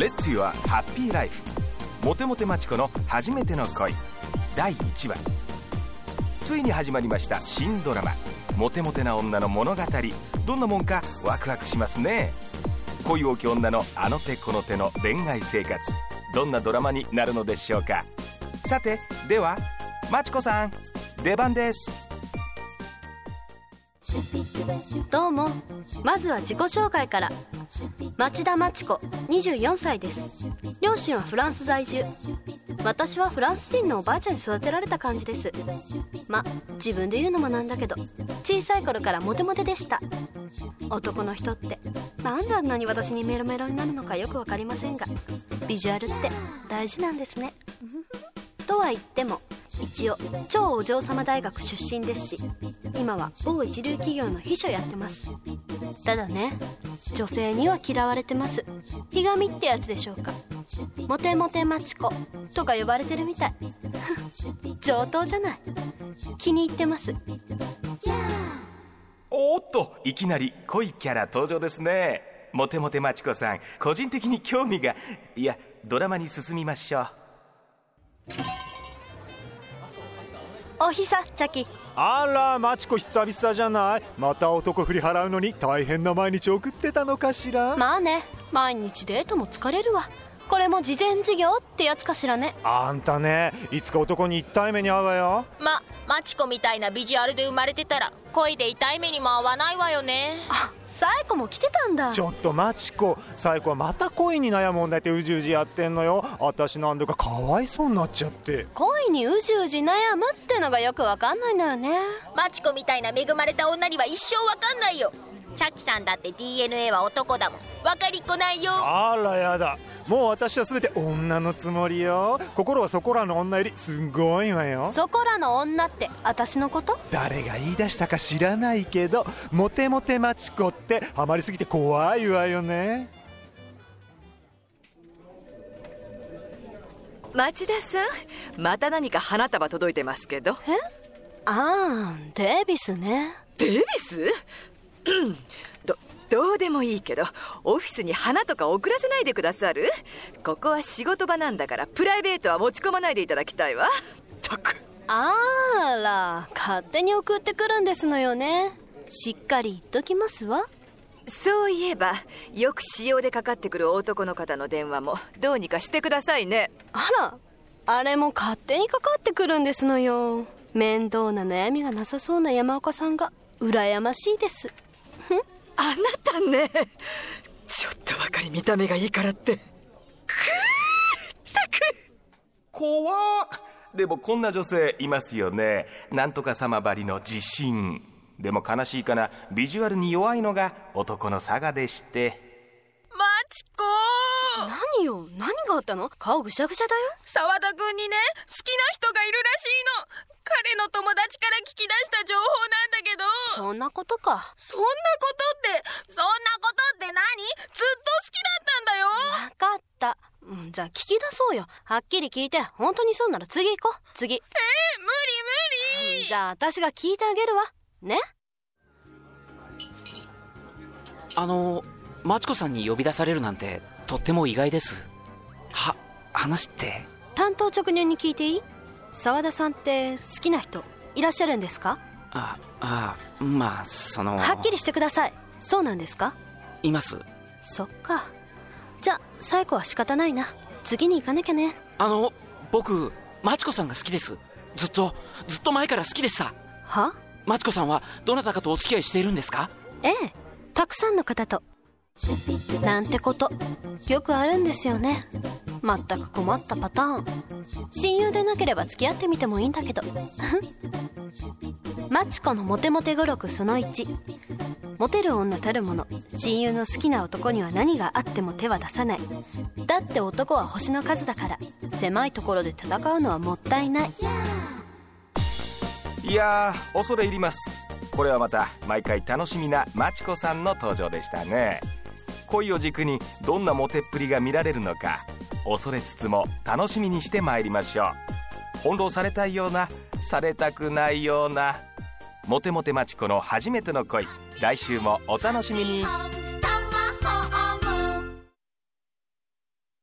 レッツ・ユア・ハッピー・ライフモテモテマチコの初めての恋第1話ついに始まりました新ドラマモテモテな女の物語どんなもんかワクワクしますね恋多き女のあの手この手の恋愛生活どんなドラマになるのでしょうかさてではマチコさん出番ですどうもまずは自己紹介から町田真知子24歳です。両親はフランス在住。私はフランス人のおばあちゃんに育てられた感じです。ま自分で言うのもなんだけど小さい頃からモテモテでした。男の人ってなんであんなに私にメロメロになるのかよく分かりませんがビジュアルって大事なんですね。とは言っても一応超お嬢様大学出身ですし今は某一流企業の秘書やってます。ただね女性には嫌われてます。ひがみってやつでしょうか。モテモテマチコとか呼ばれてるみたい。上等じゃない。気に入ってます。おっといきなり濃いキャラ登場ですね。モテモテマチコさん個人的に興味がいやドラマに進みましょう。おひさチャキ。あらマチコ久々じゃない？また男振り払うのに大変な毎日送ってたのかしら？まあね毎日デートも疲れるわ。これも事前授業ってやつかしらね。あんたねいつか男に痛い目に遭うわよ。まマチコみたいなビジュアルで生まれてたら恋で痛い目にも合わないわよね。あサイコも来てたんだ。ちょっとマチコ最後はまた恋に悩むんだってうじうじやってんのよ。私なんだかかわいそうになっちゃって。恋にうじうじ悩むってのがよくわかんないのよね。マチコみたいな恵まれた女には一生わかんないよチャキさんだって DNA は男だもん。分かりっこないよ。あらやだ。もう私は全て女のつもりよ。心はそこらの女よりすごいわよ。そこらの女って私のこと？誰が言い出したか知らないけどモテモテマチコってハマりすぎて怖いわよね。町田さんまた何か花束届いてますけど。え？ああデイビスね。デイビス？どどうでもいいけどオフィスに花とか送らせないでくださる？ここは仕事場なんだからプライベートは持ち込まないでいただきたいわ。たく。あら勝手に送ってくるんですのよね。しっかり言っときますわ。そういえばよく使用でかかってくる男の方の電話もどうにかしてくださいね。あらあれも勝手にかかってくるんですのよ。面倒な悩みがなさそうな山岡さんが羨ましいですあなたね。ちょっとばかり見た目がいいからって。くーったく怖っ。でもこんな女性いますよね。なんとか様ばりの自信。でも悲しいかな。ビジュアルに弱いのが男の差がでして。マチコ何よ？何があったの？顔ぐしゃぐしゃだよ。沢田君にね好きな人がいるらしいの彼の友達から聞き出した情報なんだけど。そんなことか。そんなことってそんなことって何？ずっと好きだったんだよ。分かった、うん、じゃあ聞き出そうよ。はっきり聞いて。本当にそうなら次行こう。次。えー、無理無理。じゃあ私が聞いてあげるわ。ね？あのマチコさんに呼び出されるなんてとっても意外です。は話って。担当直入に聞いていい？沢田さんって好きな人いらっしゃるんですか？ああまあその。はっきりしてください。そうなんですか？います。そっか。じゃあ最後は仕方ないな。次に行かなきゃね。あの僕マチコさんが好きです。ずっとずっと前から好きでした。は？マチコさんはどなたかとお付き合いしているんですか？ええたくさんの方と。なんてこと。よくあるんですよね。全く困ったパターン親友でなければ付き合ってみてもいいんだけど。マチコのモテモテ語録その1モテる女たるもの。親友の好きな男には何があっても手は出さない。だって男は星の数だから。狭いところで戦うのはもったいない。いや恐れ入ります。これはまた毎回楽しみなマチコさんの登場でしたね。恋を軸にどんなモテっぷりが見られるのか。恐れつつも楽しみにしてまいりましょう。翻弄されたいようなされたくないようなモテモテマチコの初めての恋。来週もお楽しみに。